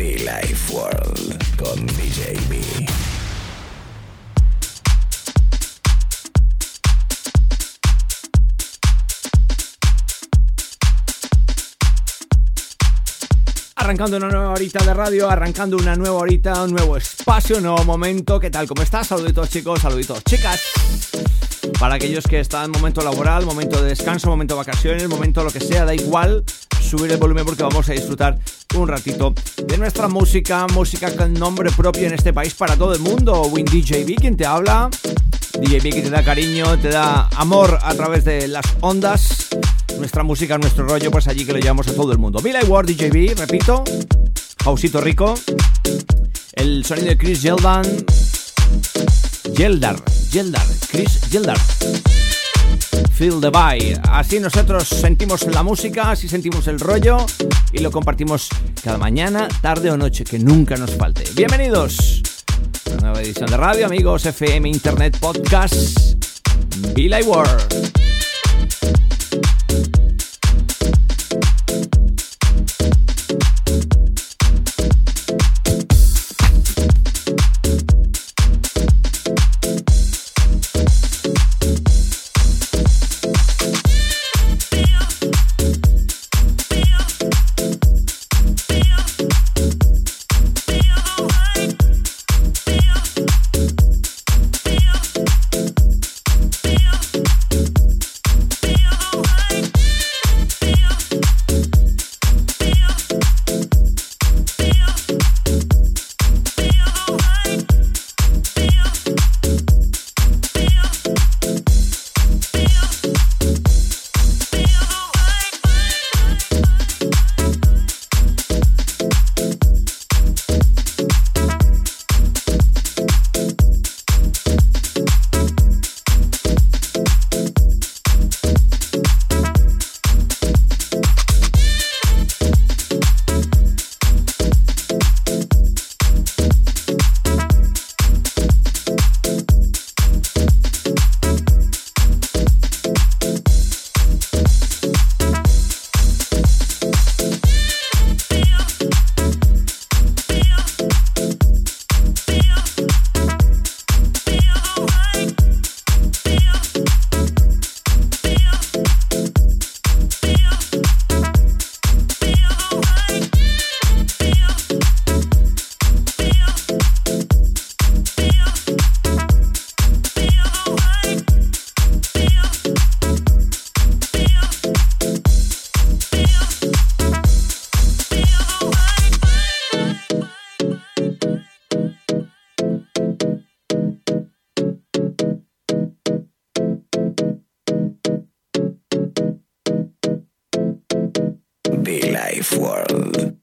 Life World con DJ. Arrancando una nueva horita de radio, arrancando una nueva horita, un nuevo espacio, un nuevo momento. ¿Qué tal? ¿Cómo estás? Saluditos chicos, saluditos chicas. Para aquellos que están en momento laboral, momento de descanso, momento de vacaciones, momento lo que sea, da igual subir el volumen porque vamos a disfrutar un ratito de nuestra música, música con nombre propio en este país para todo el mundo. Win DJB, quien te habla. DJB que te da cariño, te da amor a través de las ondas. Nuestra música, nuestro rollo, pues allí que lo llevamos a todo el mundo. Billy Ward DJB, repito. Jausito Rico. El sonido de Chris Geldan. Yeldar, Yeldar, Chris Yeldar. Feel the vibe. Así nosotros sentimos la música, así sentimos el rollo y lo compartimos cada mañana, tarde o noche, que nunca nos falte. Bienvenidos a una nueva edición de radio, amigos, FM, Internet, Podcast, Be World. Life World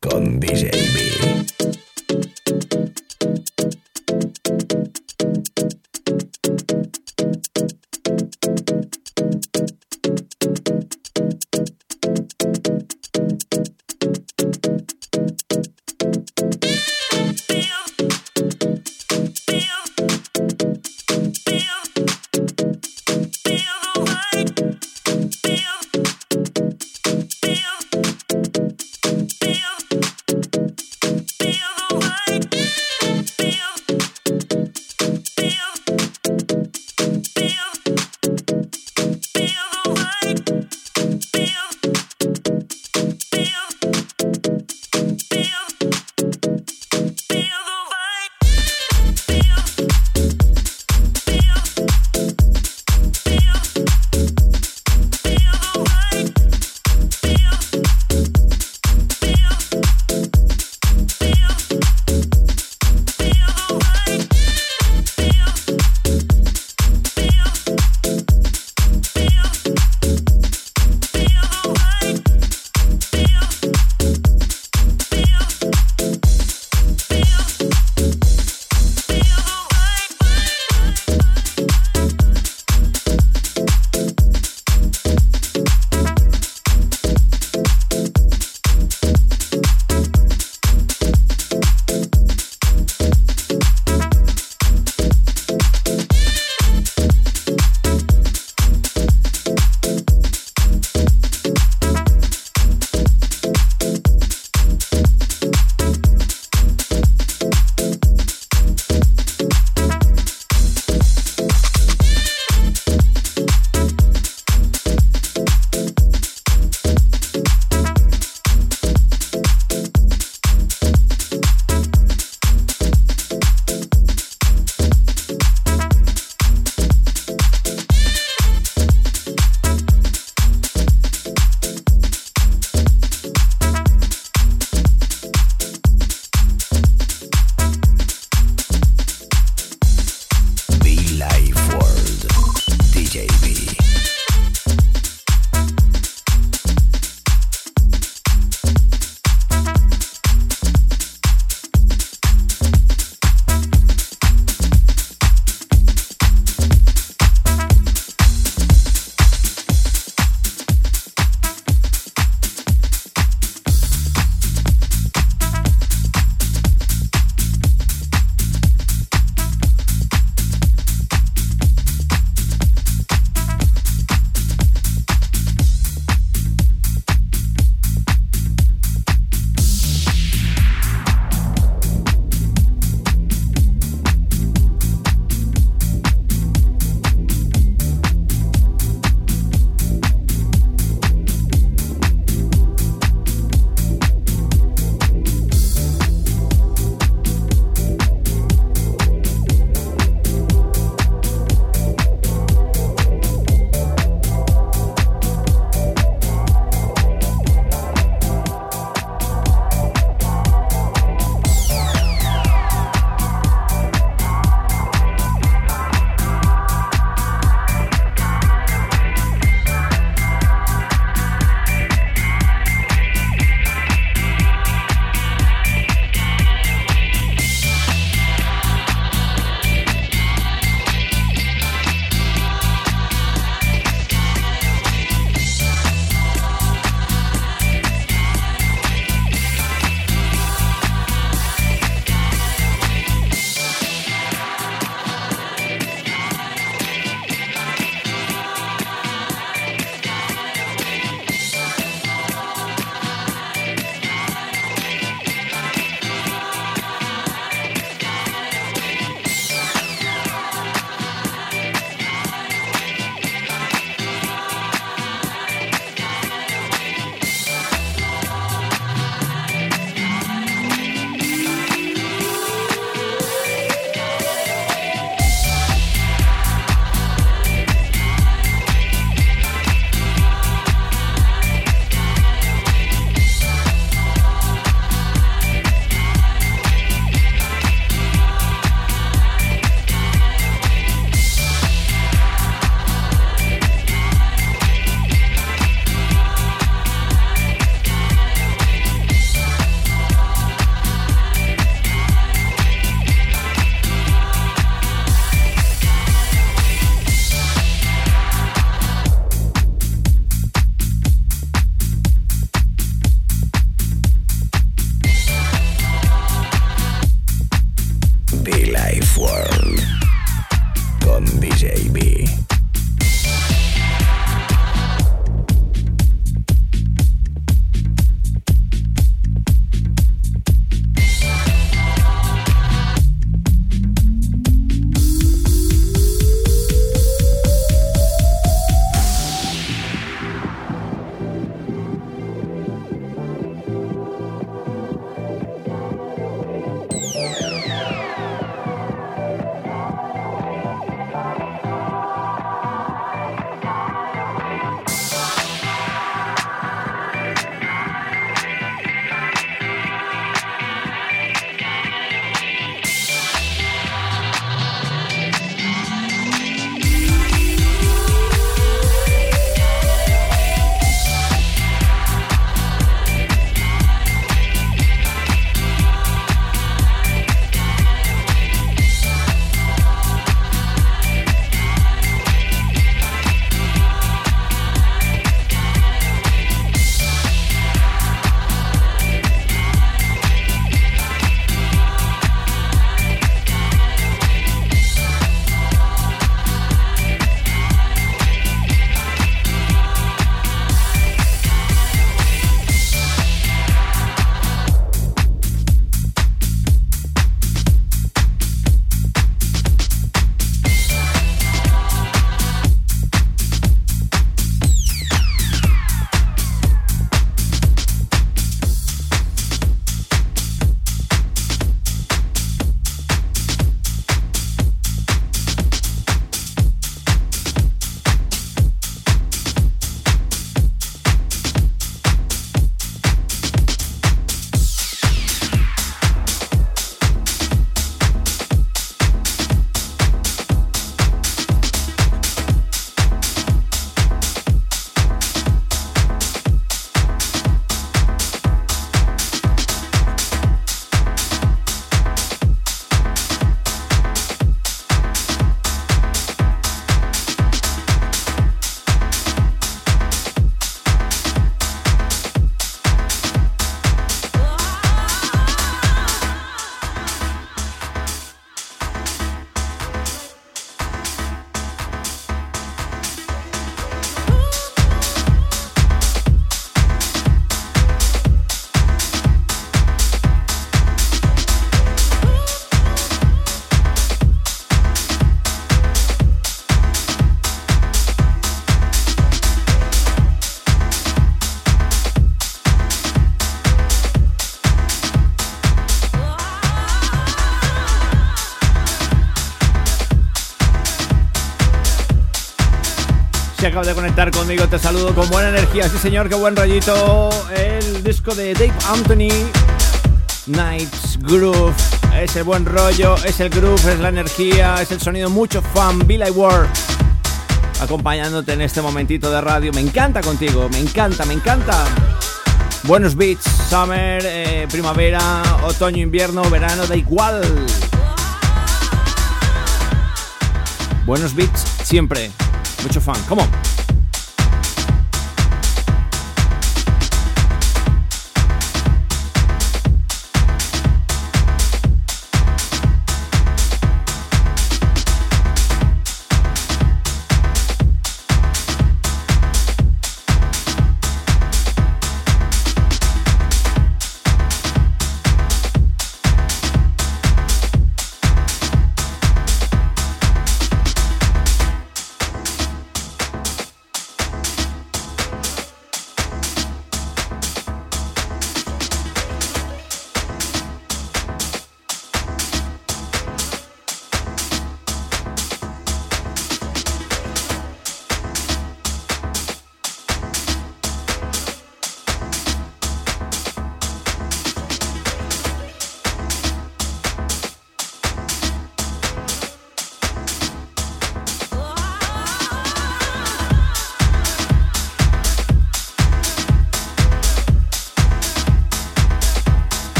con DJ B. conmigo, te saludo con buena energía. Sí, señor, qué buen rollito. El disco de Dave Anthony, Nights Groove. Es el buen rollo, es el groove, es la energía, es el sonido, mucho fan. Billy Ward acompañándote en este momentito de radio. Me encanta contigo, me encanta, me encanta. Buenos beats, summer, eh, primavera, otoño, invierno, verano, da igual. Buenos beats siempre. Mucho fan. Come.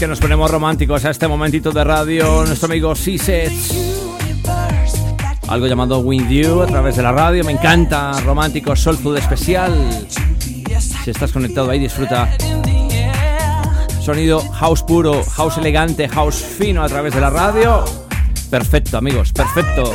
Que nos ponemos románticos a este momentito de radio, nuestro amigo Sisets. Algo llamado With You a través de la radio. Me encanta, romántico, soulful especial. Si estás conectado ahí, disfruta. Sonido house puro, house elegante, house fino a través de la radio. Perfecto, amigos, perfecto.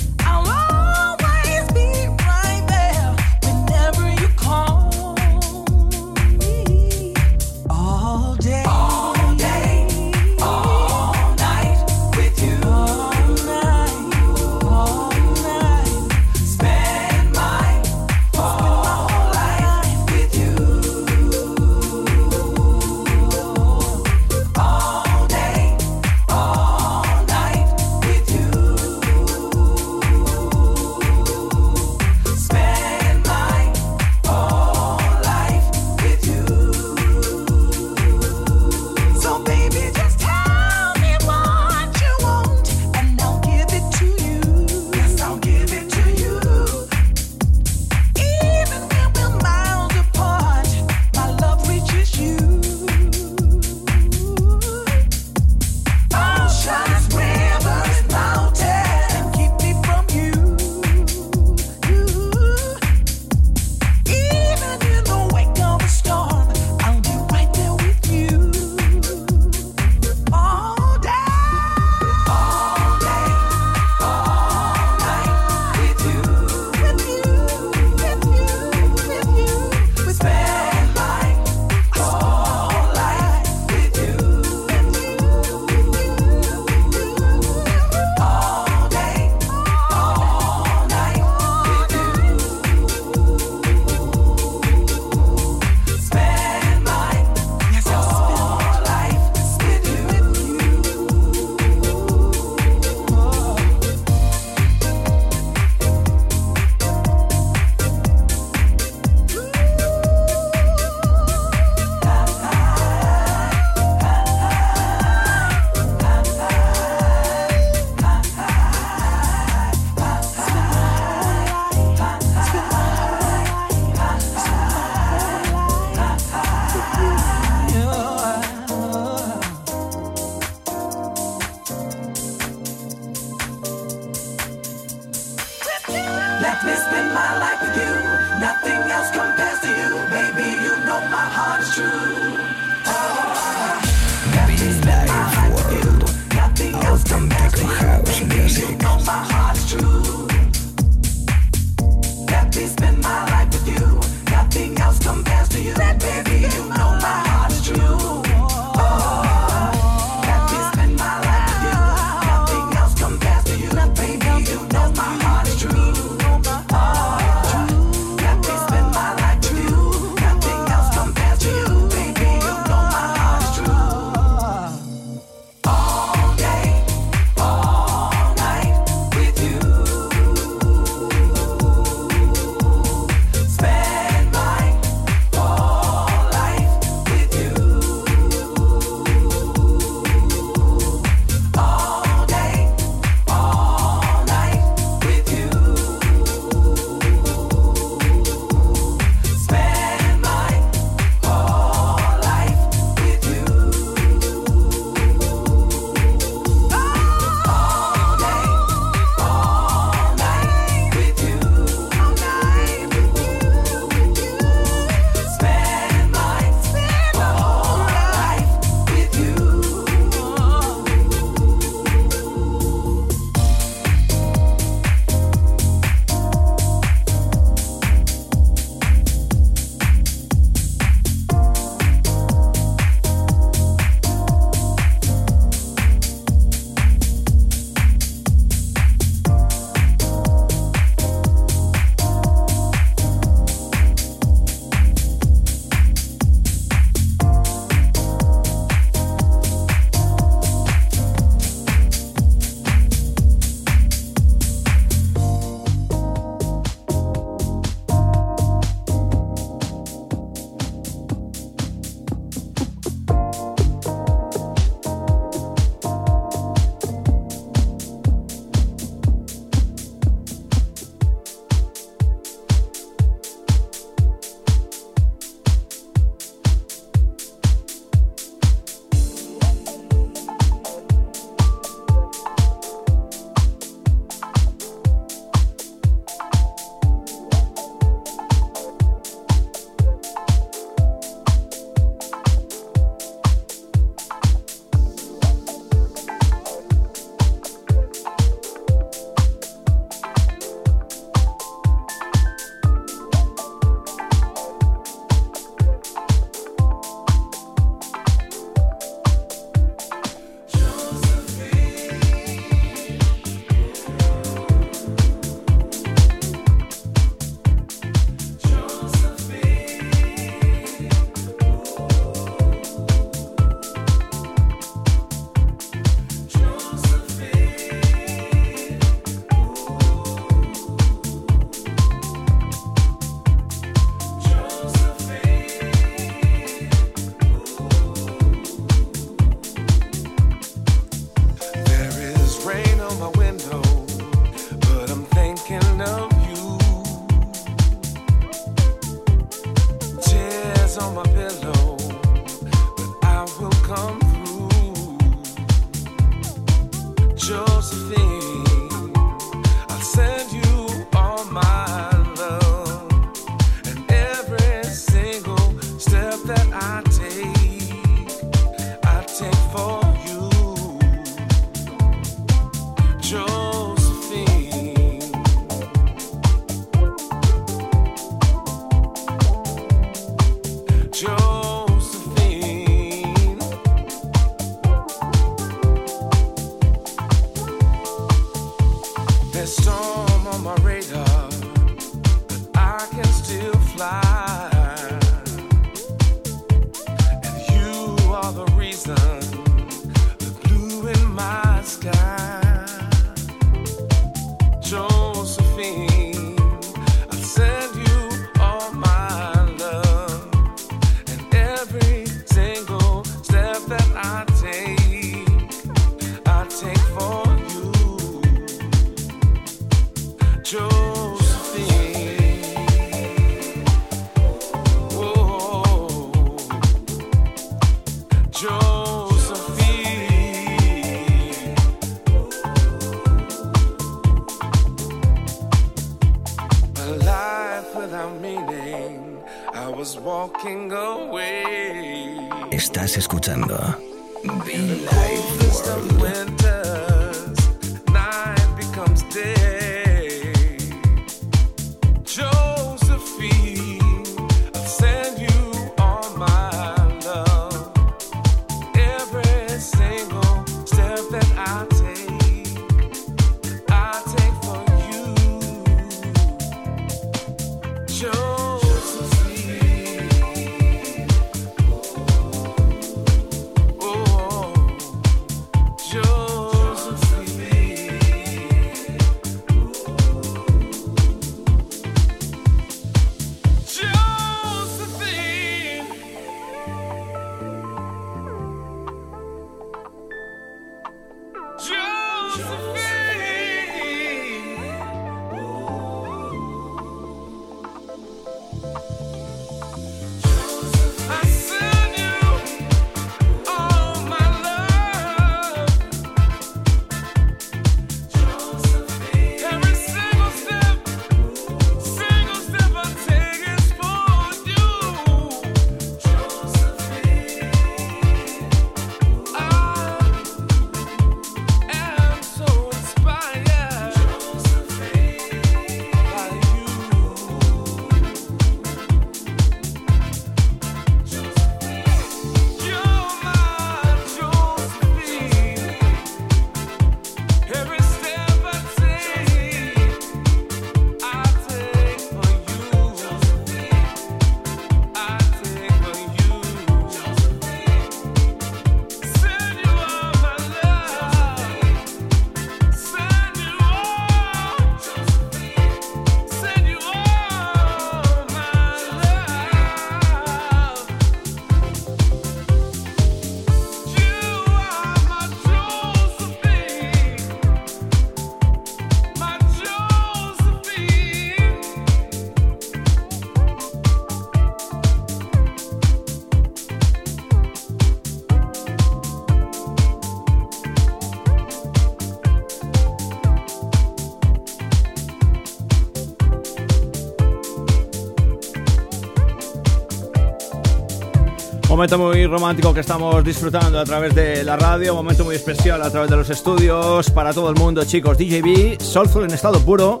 Momento muy romántico que estamos disfrutando a través de la radio, momento muy especial a través de los estudios para todo el mundo, chicos. DJB, Soulful en estado puro,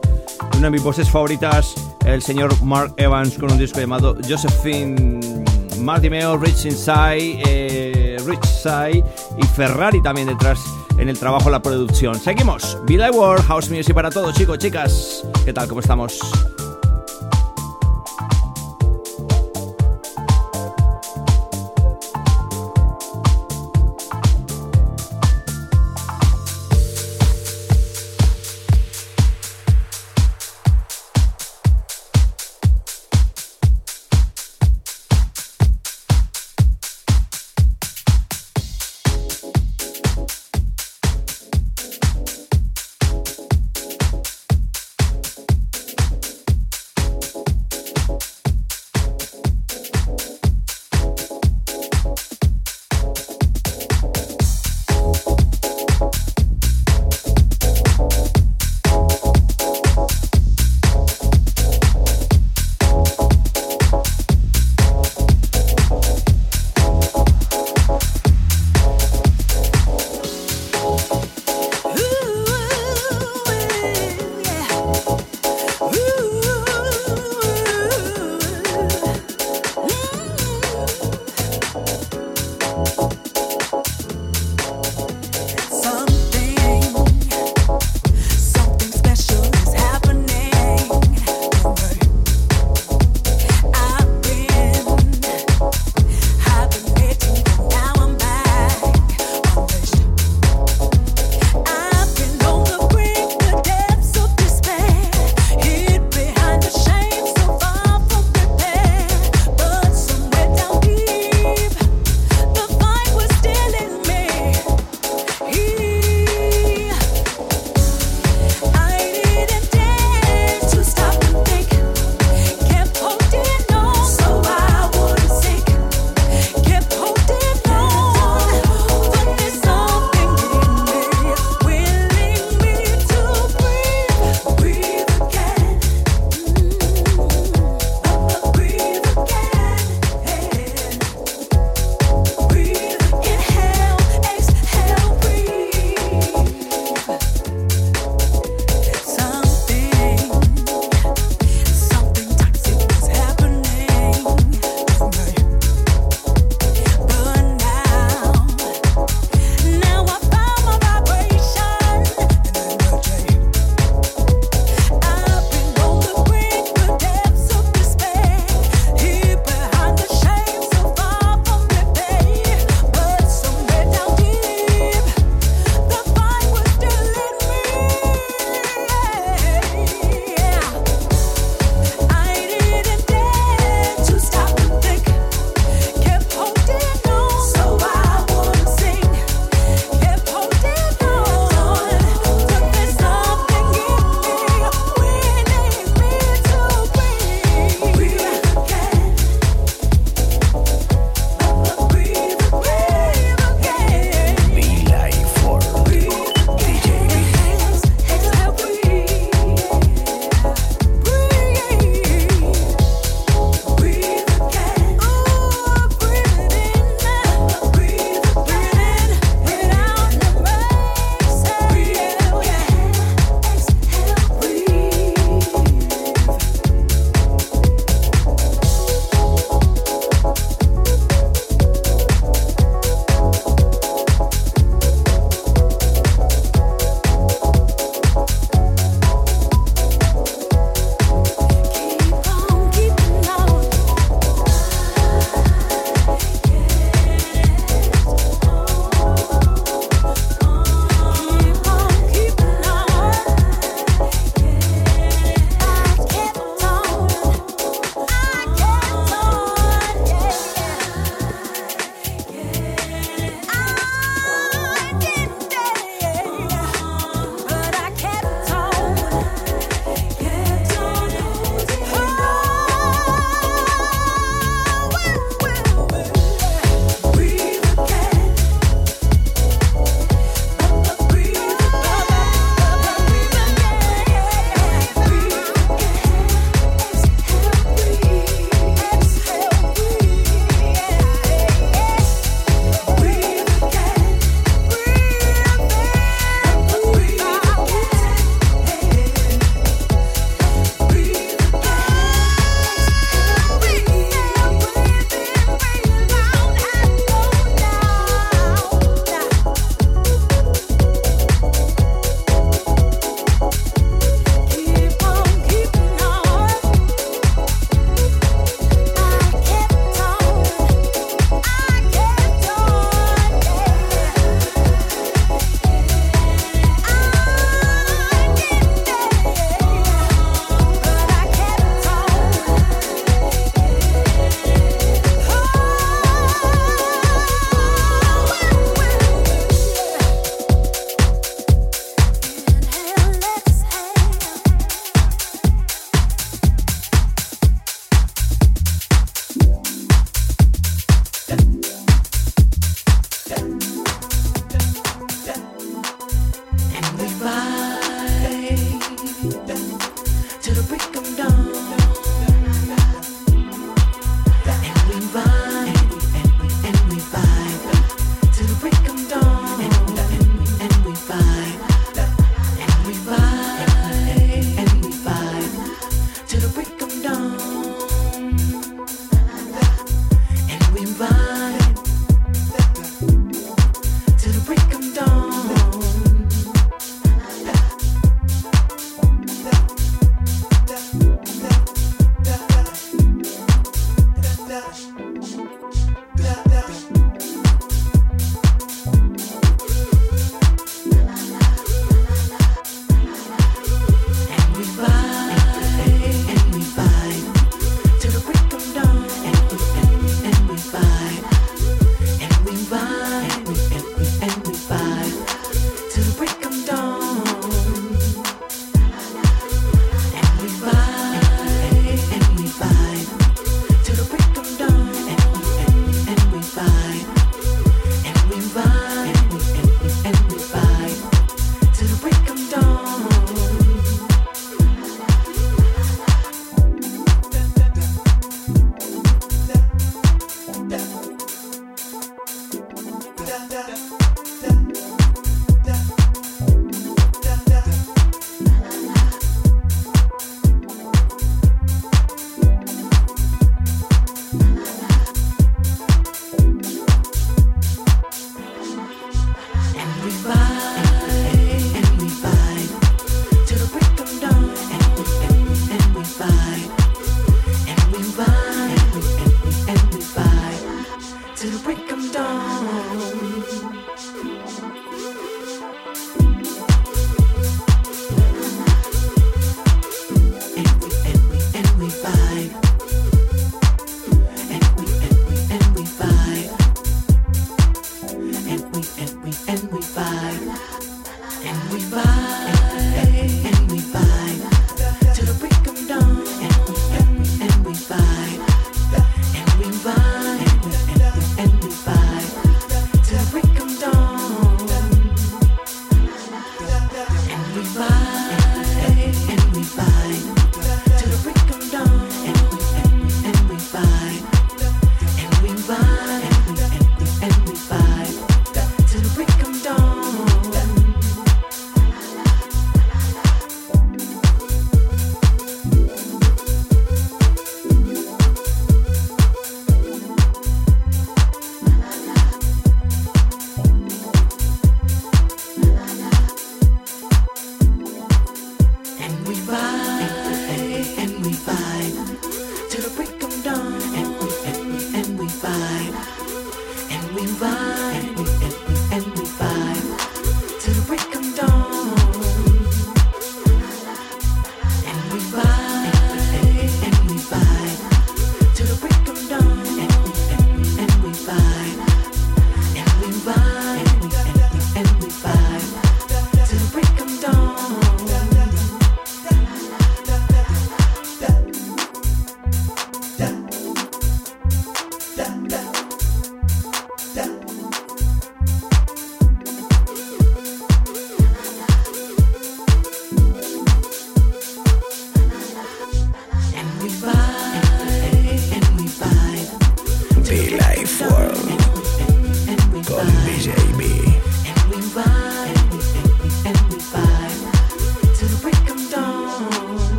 una de mis voces favoritas, el señor Mark Evans con un disco llamado Josephine Martimeo, Rich Inside, eh, Rich Side y Ferrari también detrás en el trabajo, la producción. Seguimos, Billy World, House Music para todos, chicos, chicas. ¿Qué tal? ¿Cómo estamos?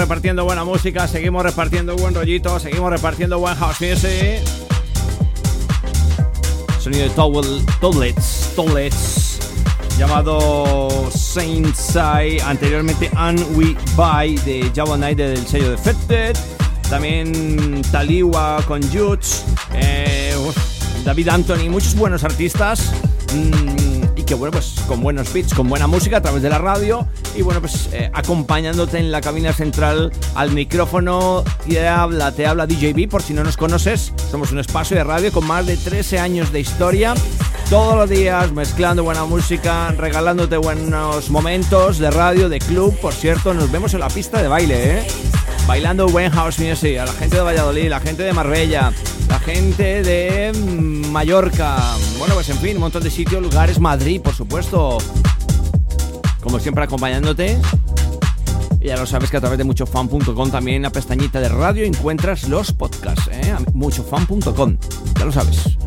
Repartiendo buena música, seguimos repartiendo buen rollito, seguimos repartiendo buen house music. Sonido de Toilets, Toilets, llamado Saint Sai, anteriormente And We Buy de Java Night del sello Defected. También Taliwa con Juts, eh, David Anthony, muchos buenos artistas. Mm, que bueno, pues con buenos beats, con buena música a través de la radio y bueno, pues eh, acompañándote en la cabina central al micrófono. Te habla, te habla DJB por si no nos conoces, somos un espacio de radio con más de 13 años de historia, todos los días mezclando buena música, regalándote buenos momentos de radio, de club, por cierto, nos vemos en la pista de baile, ¿eh? Bailando buen house music, a la gente de Valladolid, la gente de Marbella, la gente de Mallorca, bueno, pues en fin, un montón de sitios, lugares, Madrid, por supuesto. Como siempre, acompañándote. Y ya lo sabes que a través de muchofan.com también en la pestañita de radio encuentras los podcasts, ¿eh? muchofan.com, ya lo sabes.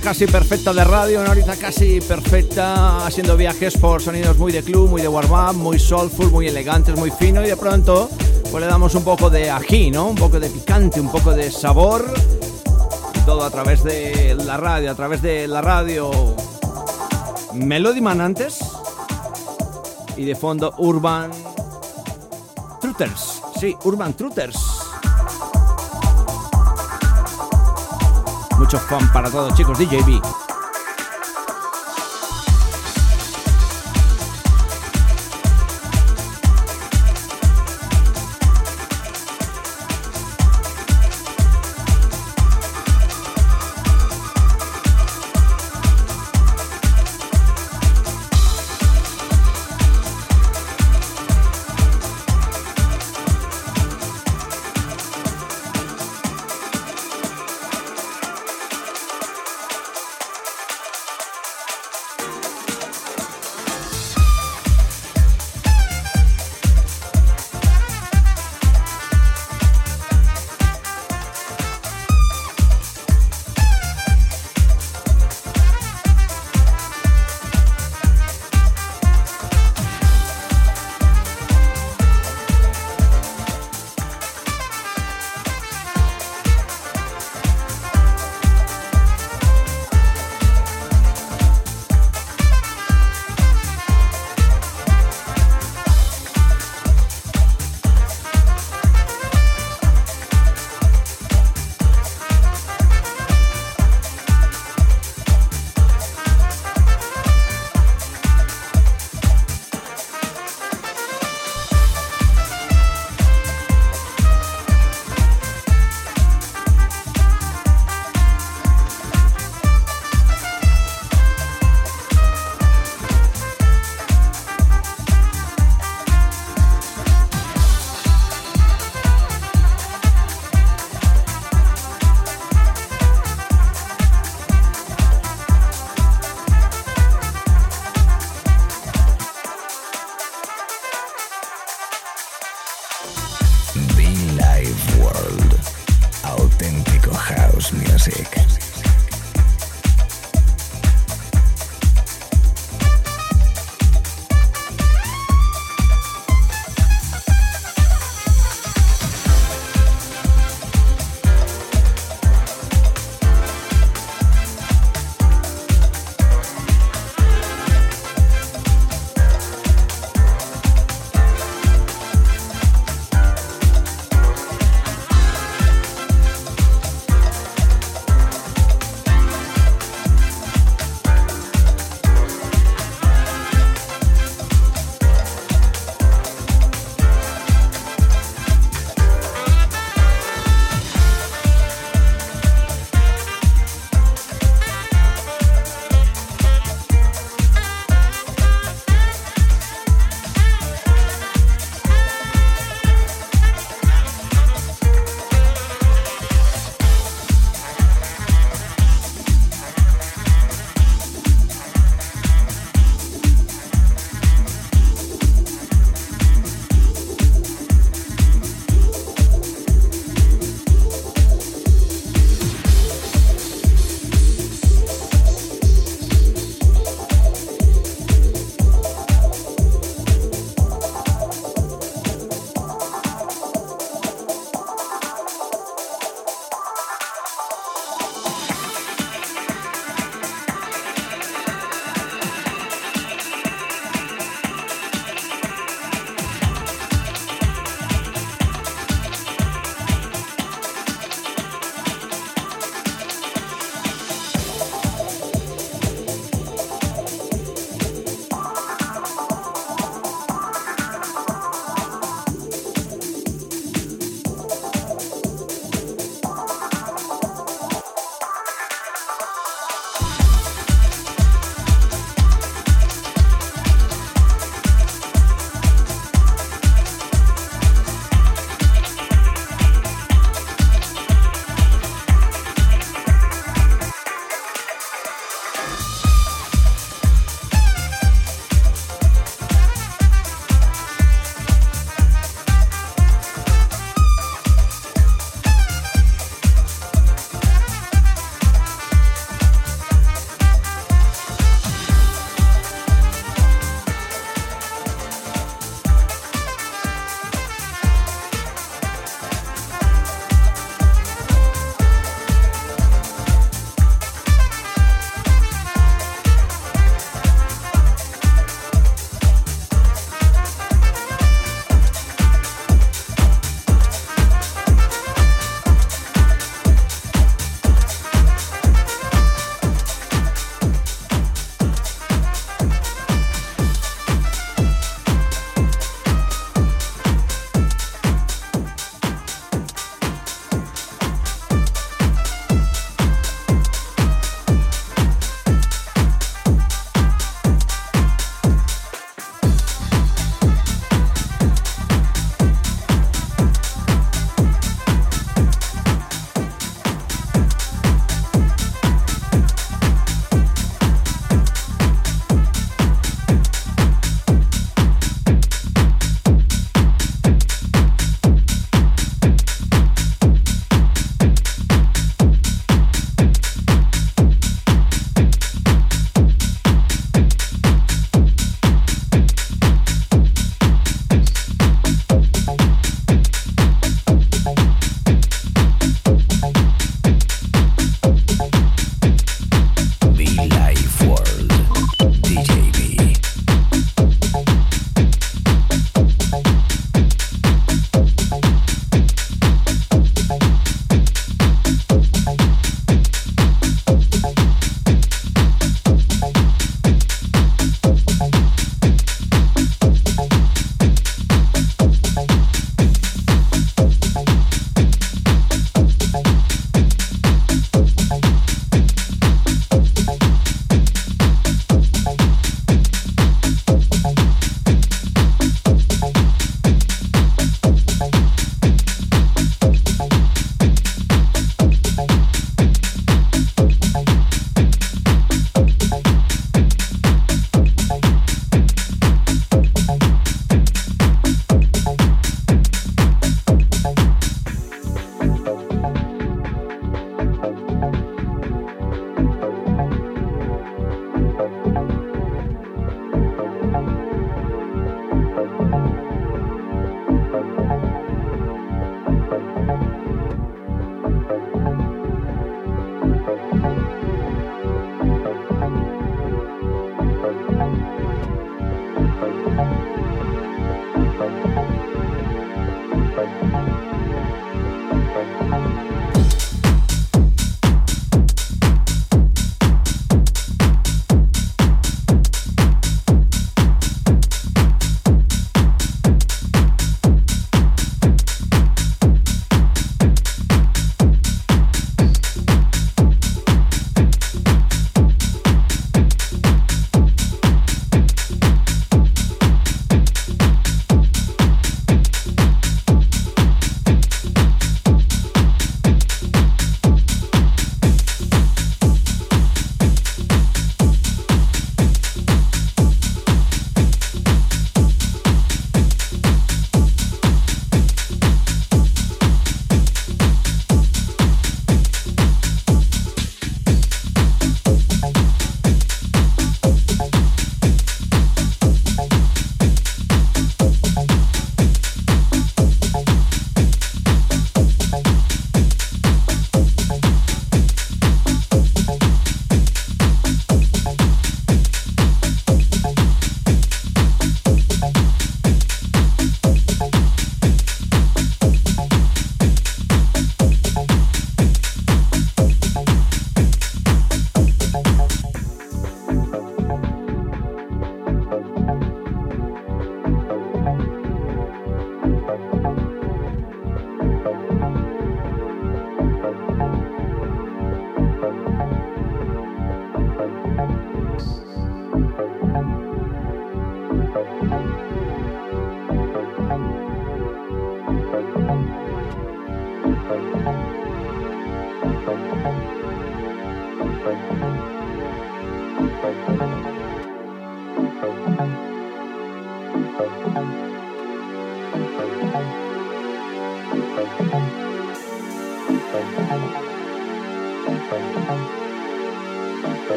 Casi perfecta de radio, una horita casi perfecta haciendo viajes por sonidos muy de club, muy de warm-up, muy soulful, muy elegantes, muy fino y de pronto pues le damos un poco de ají, ¿no? Un poco de picante, un poco de sabor. Todo a través de la radio, a través de la radio Melody Man antes y de fondo Urban Truthers. Sí, Urban Truthers. Fun para todos, chicos. DJB.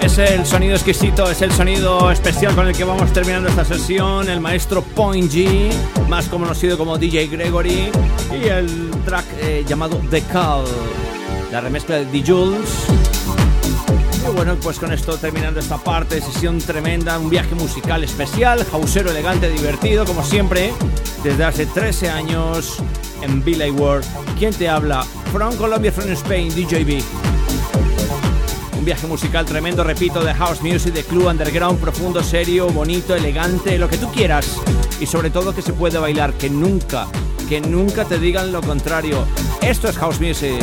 Es el sonido exquisito, es el sonido especial con el que vamos terminando esta sesión. El maestro Point G, más conocido como DJ Gregory, y el track eh, llamado The Call, la remezcla de The Jules. Bueno, pues con esto terminando esta parte, sesión tremenda, un viaje musical especial, hausero elegante, divertido, como siempre, desde hace 13 años en Billy World. ¿Quién te habla? From Colombia, from Spain, DJB. Un viaje musical tremendo, repito, de house music, de club underground, profundo, serio, bonito, elegante, lo que tú quieras. Y sobre todo que se puede bailar, que nunca, que nunca te digan lo contrario. Esto es house music.